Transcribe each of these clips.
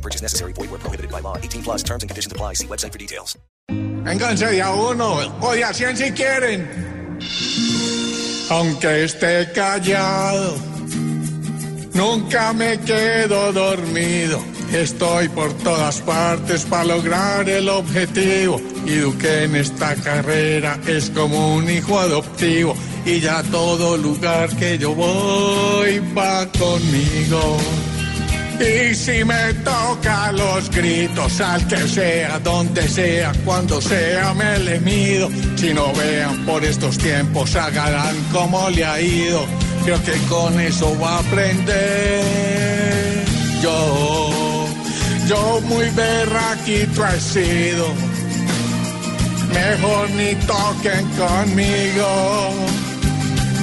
Purchase necessary. Void where prohibited by law. 18 plus terms and conditions apply. See website for details. Vénganse de a uno o de a cien si quieren. Aunque esté callado, nunca me quedo dormido. Estoy por todas partes para lograr el objetivo. Y Duque en esta carrera es como un hijo adoptivo. Y ya todo lugar que yo voy va conmigo. Y si me toca los gritos, al que sea, donde sea, cuando sea, me le mido. Si no vean por estos tiempos, hagan como le ha ido. Creo que con eso va a aprender. Yo, yo muy berraquito he sido. Mejor ni toquen conmigo.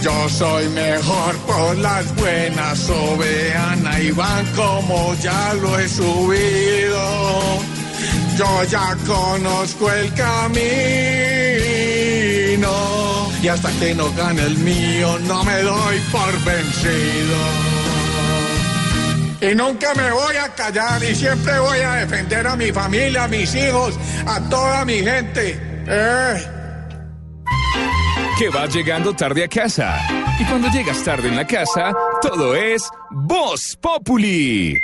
Yo soy mejor por las buenas, o ahí van como ya lo he subido. Yo ya conozco el camino y hasta que no gane el mío no me doy por vencido. Y nunca me voy a callar y siempre voy a defender a mi familia, a mis hijos, a toda mi gente. Eh. Que vas llegando tarde a casa. Y cuando llegas tarde en la casa, todo es Voz Populi.